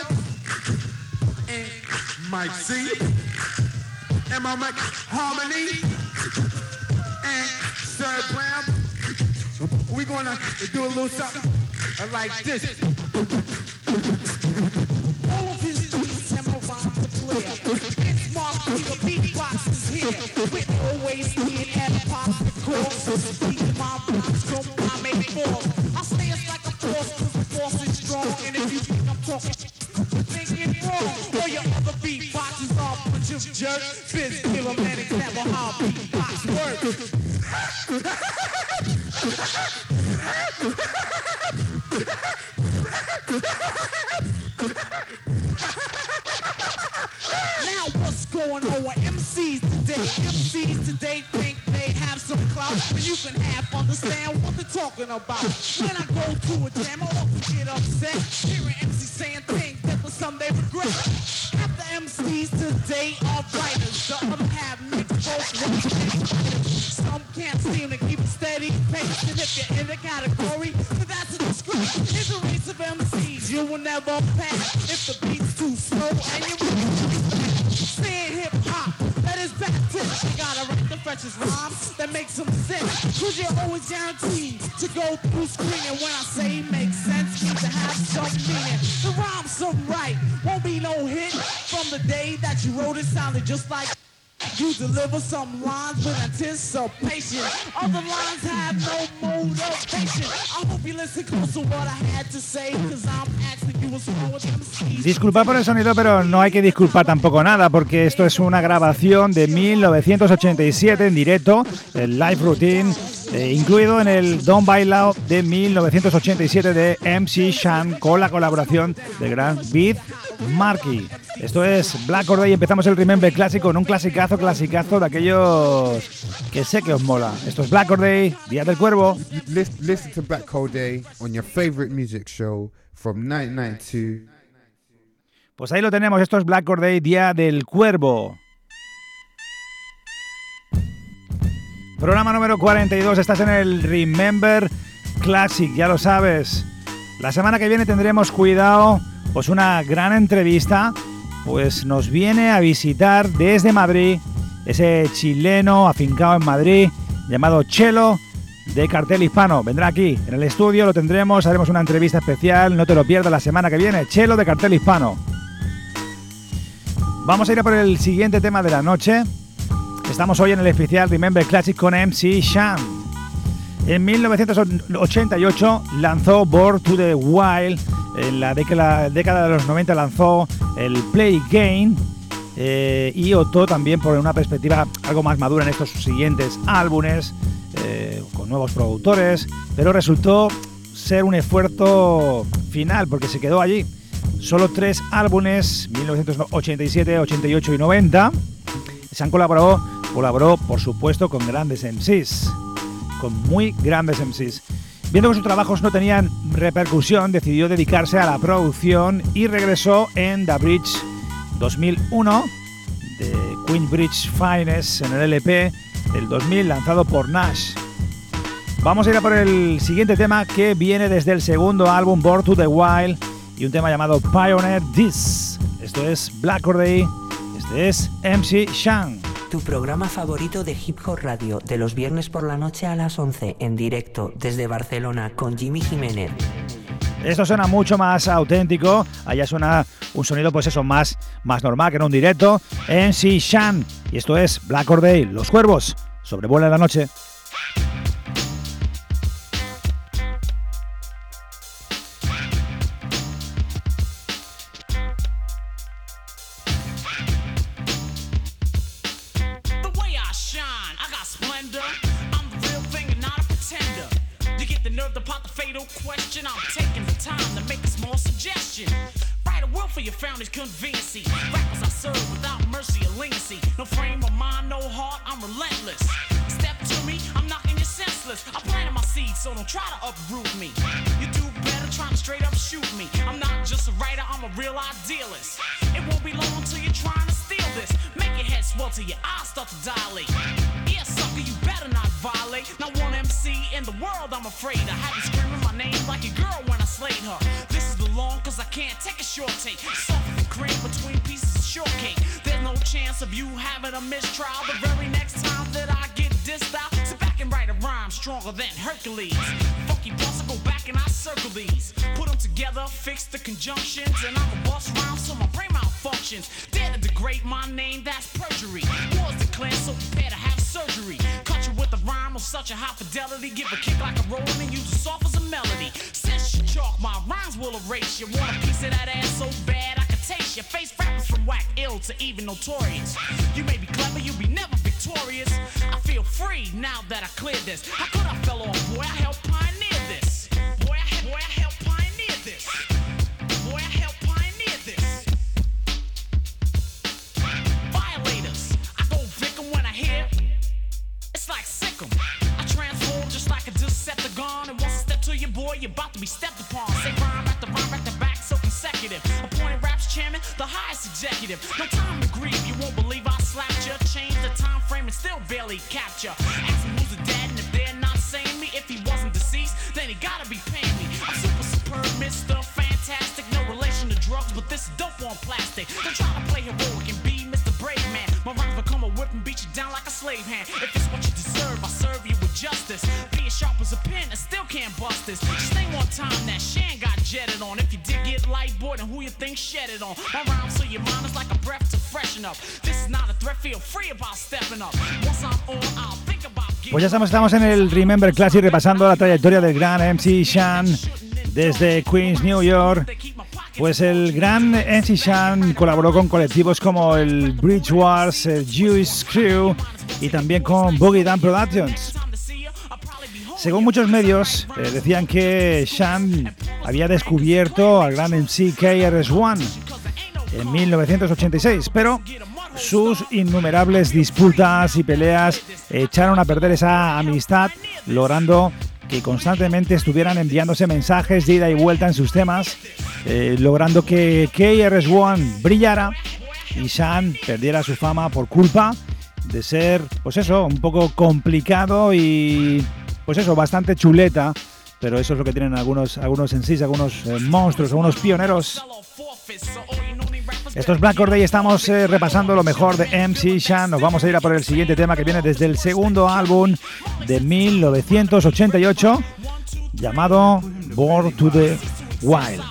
and Mike C, and my man Harmony, and Sir. We're gonna do a little something like this. All of his have rhymes to clear. It's Mark the beatbox is here. We're always being at pop the course. My rhymes Now what's going on with MCs today? MCs today think they have some clout, but you can half understand what they're talking about. When I go to a jam, I often get upset hearing MCs saying things that for some they regret. Half the MCs today are writers, if you're in the category, then that's a disgrace. In a race of MCs, you will never pass if the beat's too slow and you Saying hip hop, that is baptism. You gotta write the freshest rhymes that make some sense. Cause you're always guaranteed to go through screening. When I say make sense, means to have some meaning. The rhymes some right, won't be no hit. From the day that you wrote it, sounded just like you deliver some lines anticipation. Lines have no. I hope you listen close to what I had to say. I'm asking. Disculpad por el sonido, pero no hay que disculpar tampoco nada, porque esto es una grabación de 1987 en directo, el live routine, eh, incluido en el Don't Bailao de 1987 de MC Shan, con la colaboración de Gran Beat Marky. Esto es Black Or Day y empezamos el Remember Classic con un clasicazo, clasicazo de aquellos que sé que os mola. Esto es Black Or Day, Día del Cuervo. Listen, listen to Black Day on your favorite music show from 1992. Pues ahí lo tenemos, esto es Black Or Day, Día del Cuervo. Programa número 42, estás en el Remember Classic, ya lo sabes. La semana que viene tendremos cuidado, pues una gran entrevista, pues nos viene a visitar desde Madrid ese chileno afincado en Madrid llamado Chelo de Cartel Hispano. Vendrá aquí en el estudio, lo tendremos, haremos una entrevista especial, no te lo pierdas la semana que viene. Chelo de Cartel Hispano. Vamos a ir a por el siguiente tema de la noche. Estamos hoy en el especial Remember Classic con MC Shan. En 1988 lanzó Born to the Wild. En la década, de los 90 lanzó el Play Game. eh, y optó también por una perspectiva algo más madura en estos siguientes álbumes, eh, con nuevos productores, pero resultó ser un esfuerzo final porque se quedó allí. Solo tres álbumes, 1987, 88 y 90. Se han colaborado, colaboró por supuesto con grandes MCs, con muy grandes MCs. Viendo que sus trabajos no tenían repercusión, decidió dedicarse a la producción y regresó en The Bridge 2001 de Queensbridge Finest en el LP del 2000 lanzado por Nash. Vamos a ir a por el siguiente tema que viene desde el segundo álbum Born to the Wild y un tema llamado Pioneer This. Esto es Black Or Day, este es MC Shang. Tu programa favorito de Hip Hop Radio, de los viernes por la noche a las 11, en directo desde Barcelona con Jimmy Jiménez. Esto suena mucho más auténtico, allá suena un sonido pues eso más, más normal que en un directo. MC Shan y esto es Black Or Day, Los Cuervos, sobrevuela la noche. Till your eyes start to dilate. Yeah, sucker, you better not violate. Not one MC in the world, I'm afraid. I have you screaming my name like a girl when I slayed her. This is the long, cause I can't take a short take. Soft and cream between pieces of shortcake. There's no chance of you having a mistrial. The very next time that I get dissed out, sit back and write a rhyme stronger than Hercules. Back and I circle these. Put them together, fix the conjunctions, and I'm a boss rhyme so my brain malfunctions. Dare to degrade my name, that's perjury. Wars declared, so prepare to have surgery. Cut you with a rhyme of such a high fidelity. Give a kick like a roll and use it soft as a melody. Since you chalk, my rhymes will erase you. Want a piece of that ass so bad I can taste your face. Rappers from whack ill to even notorious. You may be clever, you'll be never victorious. I feel free now that I cleared this. How could I fell off? Boy, I helped pioneer gotta your boy you about to be superb, Mr. Fantastic. No relation to drugs, but this is dope on plastic. Don't try to play heroic and be Mr. Brave Man. My rhymes become a whip and beat you down like a slave hand. If it's what you deserve, I serve you with justice. Be as sharp as a pin and still can't bust this. Just name one time that Shan got jetted on. If you did get light, boy, then who you think shed it on? My rhymes so your mind is like a breath to freshen up. This is not a threat, feel free about stepping up. Once I'm on, I'll think about Pues ya estamos, estamos en el Remember Classic repasando la trayectoria del gran MC Shan desde Queens, New York. Pues el gran MC Shan colaboró con colectivos como el Bridge Wars, el Jewish Crew y también con Boogie Down Productions. Según muchos medios, eh, decían que Shan había descubierto al gran MC KRS-One en 1986, pero sus innumerables disputas y peleas echaron a perder esa amistad, logrando que constantemente estuvieran enviándose mensajes de ida y vuelta en sus temas, eh, logrando que KRS-One brillara y Shan perdiera su fama por culpa de ser, pues eso, un poco complicado y, pues eso, bastante chuleta. Pero eso es lo que tienen algunos, algunos en sí, algunos eh, monstruos, algunos pioneros. Esto es Black Or Day, estamos eh, repasando lo mejor de MC Shan. Nos vamos a ir a por el siguiente tema que viene desde el segundo álbum de 1988, llamado Born to the Wild.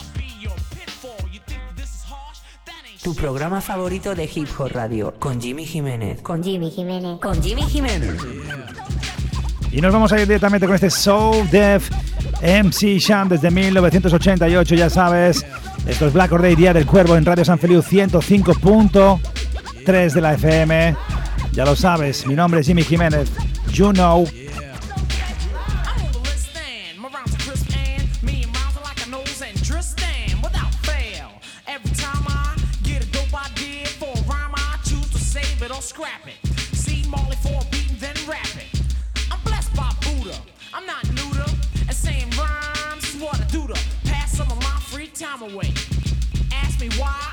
Tu programa favorito de Hip Hop Radio con Jimmy Jiménez. Con Jimmy Jiménez. Con Jimmy Jiménez. Y nos vamos a ir directamente con este Soul Def MC Shan desde 1988, ya sabes. Esto es Black Or Day, Día del Cuervo en Radio San Feliu 105.3 de la FM. Ya lo sabes, mi nombre es Jimmy Jiménez. You know. Time away. Ask me why,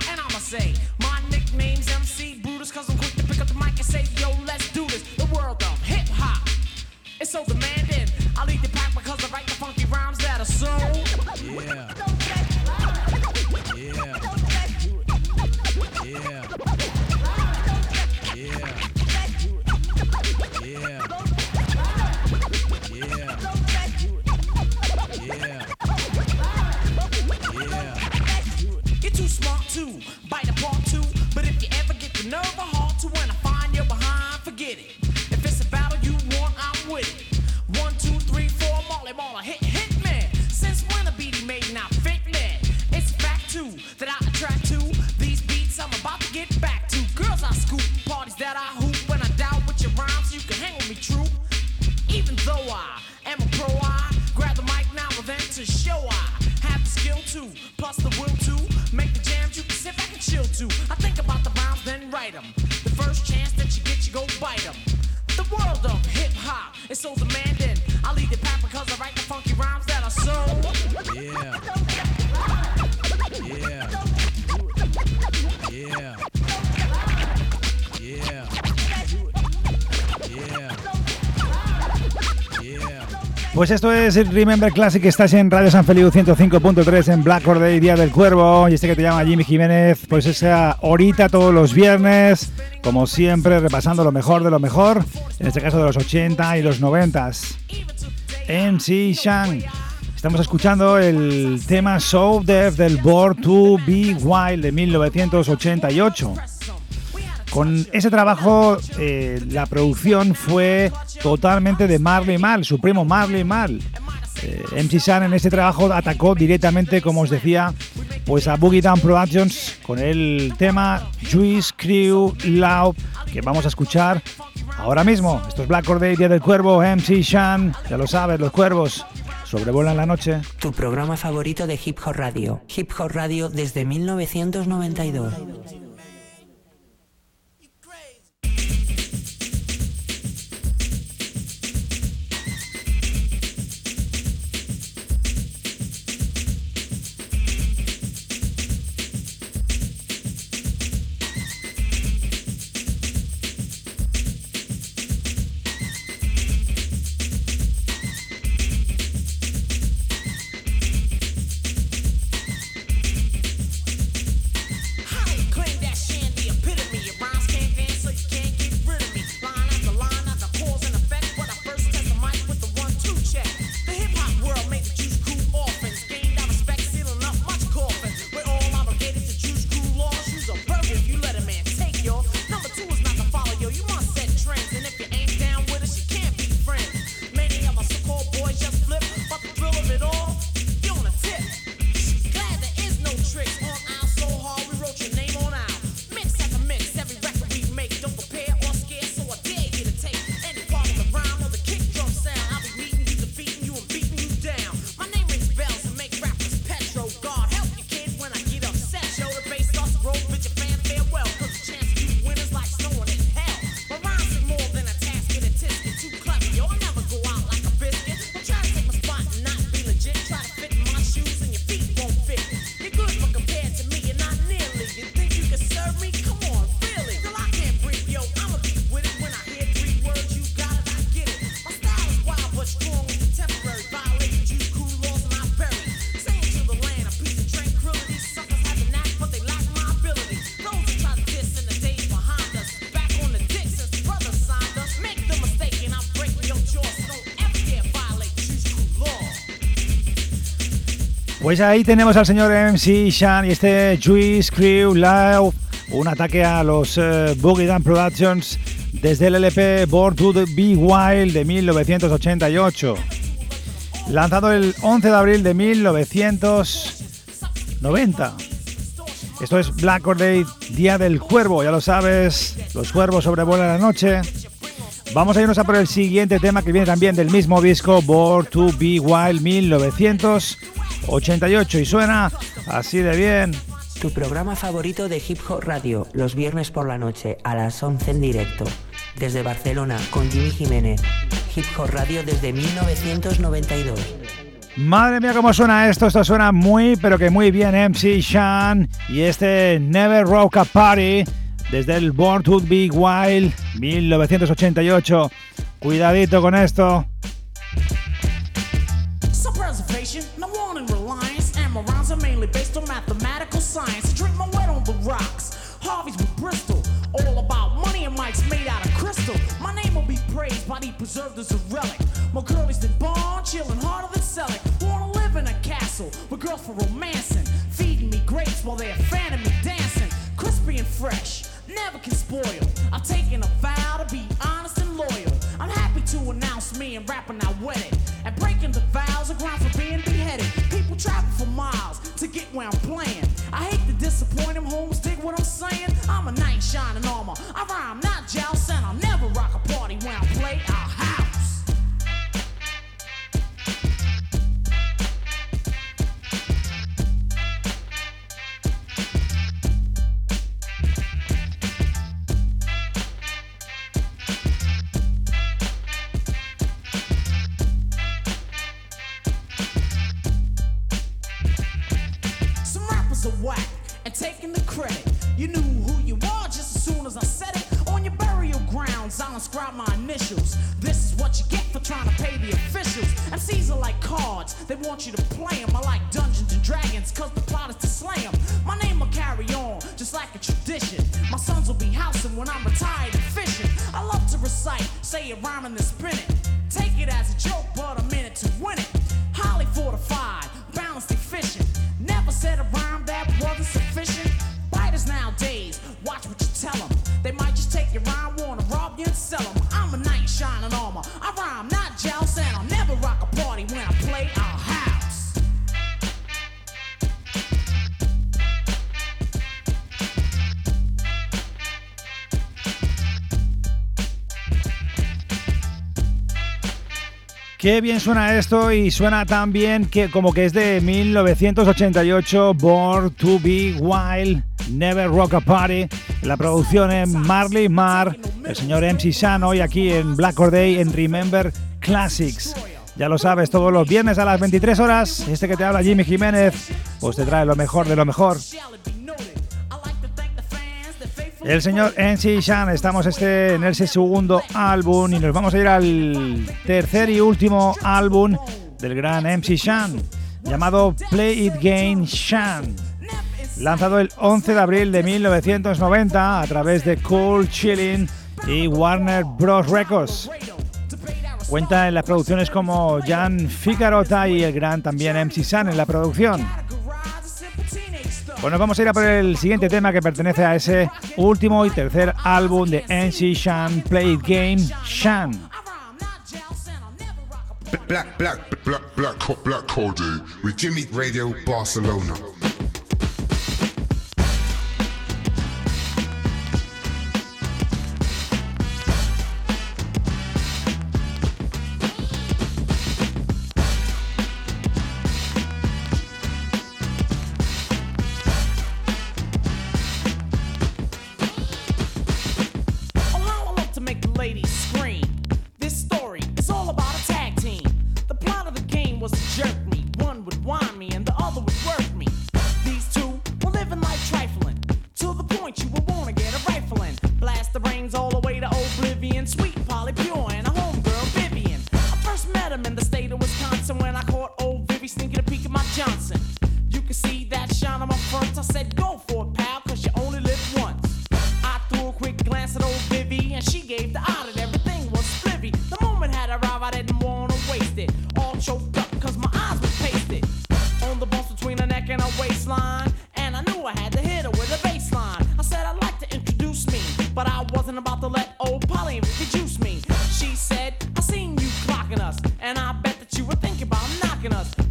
Pues esto es Remember Classic, estás en Radio San Feliu 105.3 en Black Or Day, Día del Cuervo, y este que te llama Jimmy Jiménez, pues esa horita todos los viernes, como siempre, repasando lo mejor de lo mejor, en este caso de los 80 y los 90. MC Shang. Estamos escuchando el tema So Def del Born to Be Wild de 1988. Con ese trabajo, eh, la producción fue totalmente de Marley Mal, su primo Marley Mal. Eh, MC San en este trabajo atacó directamente, como os decía, pues a Boogie Down Productions con el tema Juice Crew Loud que vamos a escuchar ahora mismo. Esto es Black Corday, Día del Cuervo, MC Shan. Ya lo sabes, los cuervos sobrevuelan la noche. Tu programa favorito de Hip Hop Radio. Hip Hop Radio desde 1992. Pues ahí tenemos al señor MC Shan y este Juice Crew Live, un ataque a los uh, Boogie Down Productions desde el LP Born to Be Wild de 1988, lanzado el 11 de abril de 1990. Esto es Black Day, Día del Cuervo, ya lo sabes, los cuervos sobrevuelan la noche. Vamos a irnos a por el siguiente tema que viene también del mismo disco, Born to Be Wild 1990. 88 y suena así de bien. Tu programa favorito de Hip Hop Radio, los viernes por la noche a las 11 en directo. Desde Barcelona con Jimmy Jiménez. Hip Hop Radio desde 1992. Madre mía, cómo suena esto. Esto suena muy, pero que muy bien. MC Shan y este Never Rock a Party desde el Born to Be Wild 1988. Cuidadito con esto. Science. Drink my wet on the rocks. Harvey's with Bristol. All about money and mics made out of crystal. My name will be praised, body preserved as a relic. More girlies than Bond, chillin' harder than Selleck. Wanna live in a castle with girls for romancing. Feeding me grapes while they're fanning me dancing. Crispy and fresh, never can spoil. I've taken a vow to be honest and loyal. I'm happy to announce me and rapping I wedded. And breaking the vows of ground for being beheaded. People travel for miles to get where I'm playing. I'm Qué bien suena esto y suena tan bien que como que es de 1988, Born to Be Wild, Never Rock a Party, la producción en Marley Mar, el señor MC Shan hoy aquí en Black Or Day en Remember Classics. Ya lo sabes, todos los viernes a las 23 horas, este que te habla Jimmy Jiménez, pues te trae lo mejor de lo mejor. El señor NC Shan, estamos este en el segundo álbum y nos vamos a ir al tercer y último álbum del gran MC Shan, llamado Play It Game Shan, lanzado el 11 de abril de 1990 a través de Cool Chilling y Warner Bros. Records. Cuenta en las producciones como Jan Ficarota y el gran también MC Shan en la producción. Bueno, vamos a ir a por el siguiente tema que pertenece a ese último y tercer álbum de NC Shan Play Game Shan. Black, black, black, black, black, black, Radio Barcelona.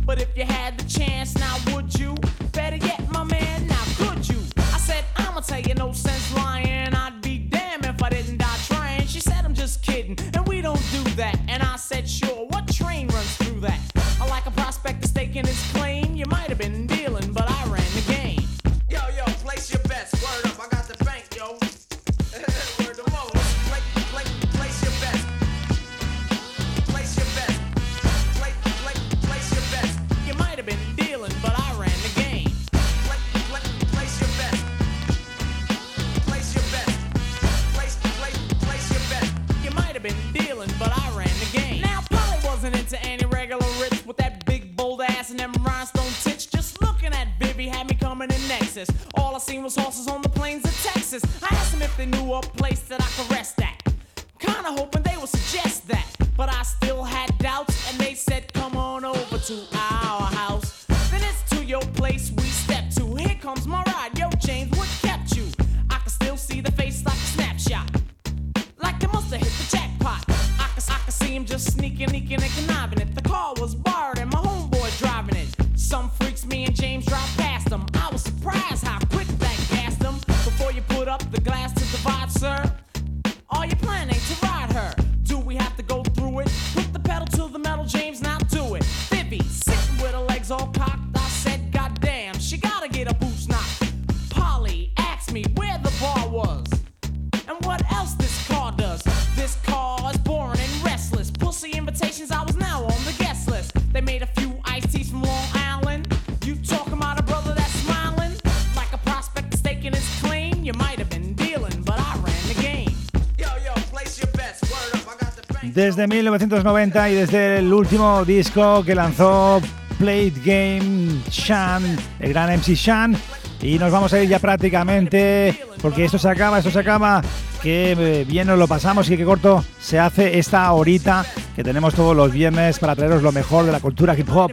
Desde 1990 y desde el último disco que lanzó Play Game Shan, el gran MC Shan. Y nos vamos a ir ya prácticamente, porque esto se acaba, esto se acaba, que eh, bien nos lo pasamos y que corto se hace esta horita que tenemos todos los viernes para traeros lo mejor de la cultura hip hop.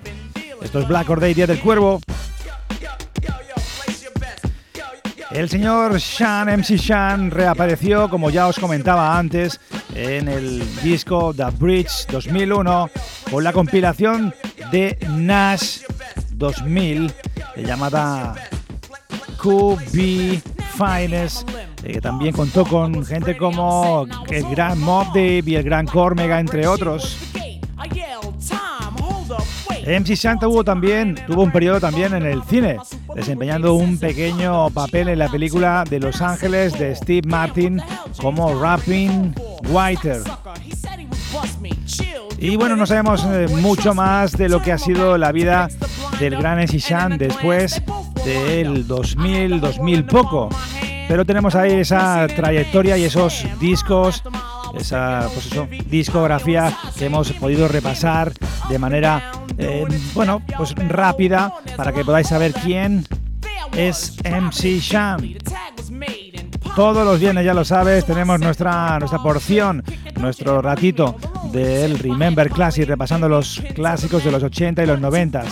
Esto es Black Or Día del Cuervo. El señor Shan, MC Shan, reapareció, como ya os comentaba antes, en el disco The Bridge 2001 con la compilación de Nash 2000 llamada QB Finest, que también contó con gente como el gran Mob Deep y el gran Cormega, entre otros. MC Shan tuvo también tuvo un periodo también en el cine, desempeñando un pequeño papel en la película de Los Ángeles de Steve Martin como Rapping Whiter. Y bueno, no sabemos eh, mucho más de lo que ha sido la vida del gran MC Shan después del 2000, 2000 poco. Pero tenemos ahí esa trayectoria y esos discos, esa pues discografía que hemos podido repasar de manera, eh, bueno, pues rápida para que podáis saber quién es MC Sham. Todos los viernes, ya lo sabes, tenemos nuestra, nuestra porción, nuestro ratito del Remember Classic, repasando los clásicos de los 80 y los 90.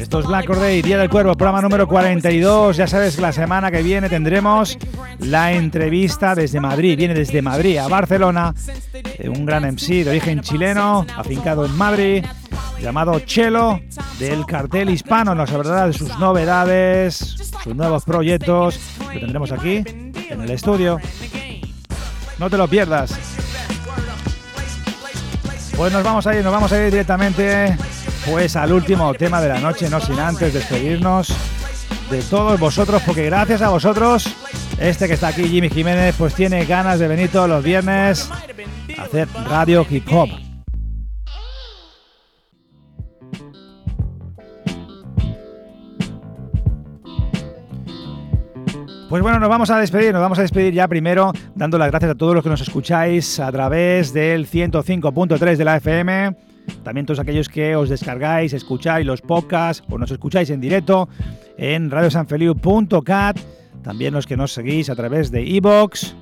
Esto es Black Day, Día del Cuervo, programa número 42. Ya sabes que la semana que viene tendremos la entrevista desde Madrid. Viene desde Madrid a Barcelona. Un gran MC de origen chileno, afincado en Madrid, llamado Chelo, del cartel hispano. Nos hablará de sus novedades, sus nuevos proyectos. Lo tendremos aquí, en el estudio. No te lo pierdas. Pues nos vamos a ir, nos vamos a ir directamente pues al último tema de la noche, no sin antes despedirnos de todos vosotros, porque gracias a vosotros, este que está aquí, Jimmy Jiménez, pues tiene ganas de venir todos los viernes a hacer radio hip hop. Pues bueno, nos vamos a despedir, nos vamos a despedir ya primero dando las gracias a todos los que nos escucháis a través del 105.3 de la FM también todos aquellos que os descargáis, escucháis los podcasts o nos escucháis en directo en radiosanfeliu.cat. También los que nos seguís a través de iBox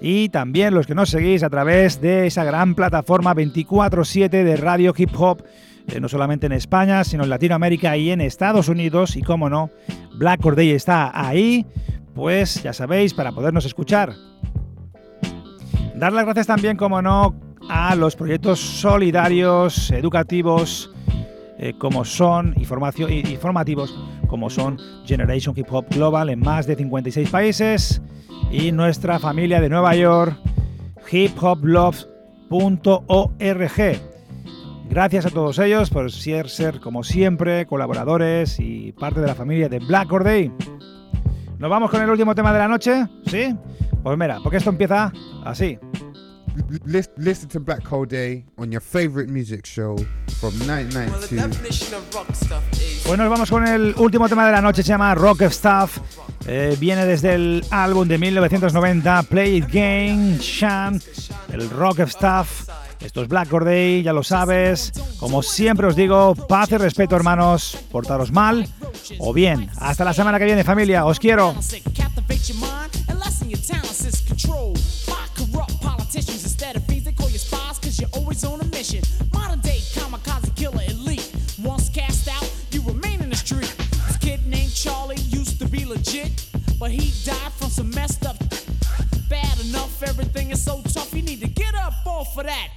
y también los que nos seguís a través de esa gran plataforma 24/7 de Radio Hip Hop, eh, no solamente en España, sino en Latinoamérica y en Estados Unidos. Y como no, Black Corday está ahí, pues ya sabéis, para podernos escuchar. Dar las gracias también, como no, a los proyectos solidarios, educativos, eh, como son informativos, como son Generation Hip Hop Global en más de 56 países y nuestra familia de Nueva York, hiphoploves.org. Gracias a todos ellos por ser, ser, como siempre, colaboradores y parte de la familia de Black Day. ¿Nos vamos con el último tema de la noche? ¿Sí? Pues mira, porque esto empieza así. listen to Black Hole Day on your favorite music show from 1992. Bueno, vamos con el último tema de la noche, se llama Rock of Stuff. Eh, viene desde el álbum de 1990, Play It Game, Shan, el Rock of Stuff. Esto es Black Day, ya lo sabes. Como siempre os digo, paz y respeto, hermanos. Portaros mal o bien. Hasta la semana que viene, familia. Os quiero. Bad enough, everything is so tough. You need to get up off of that.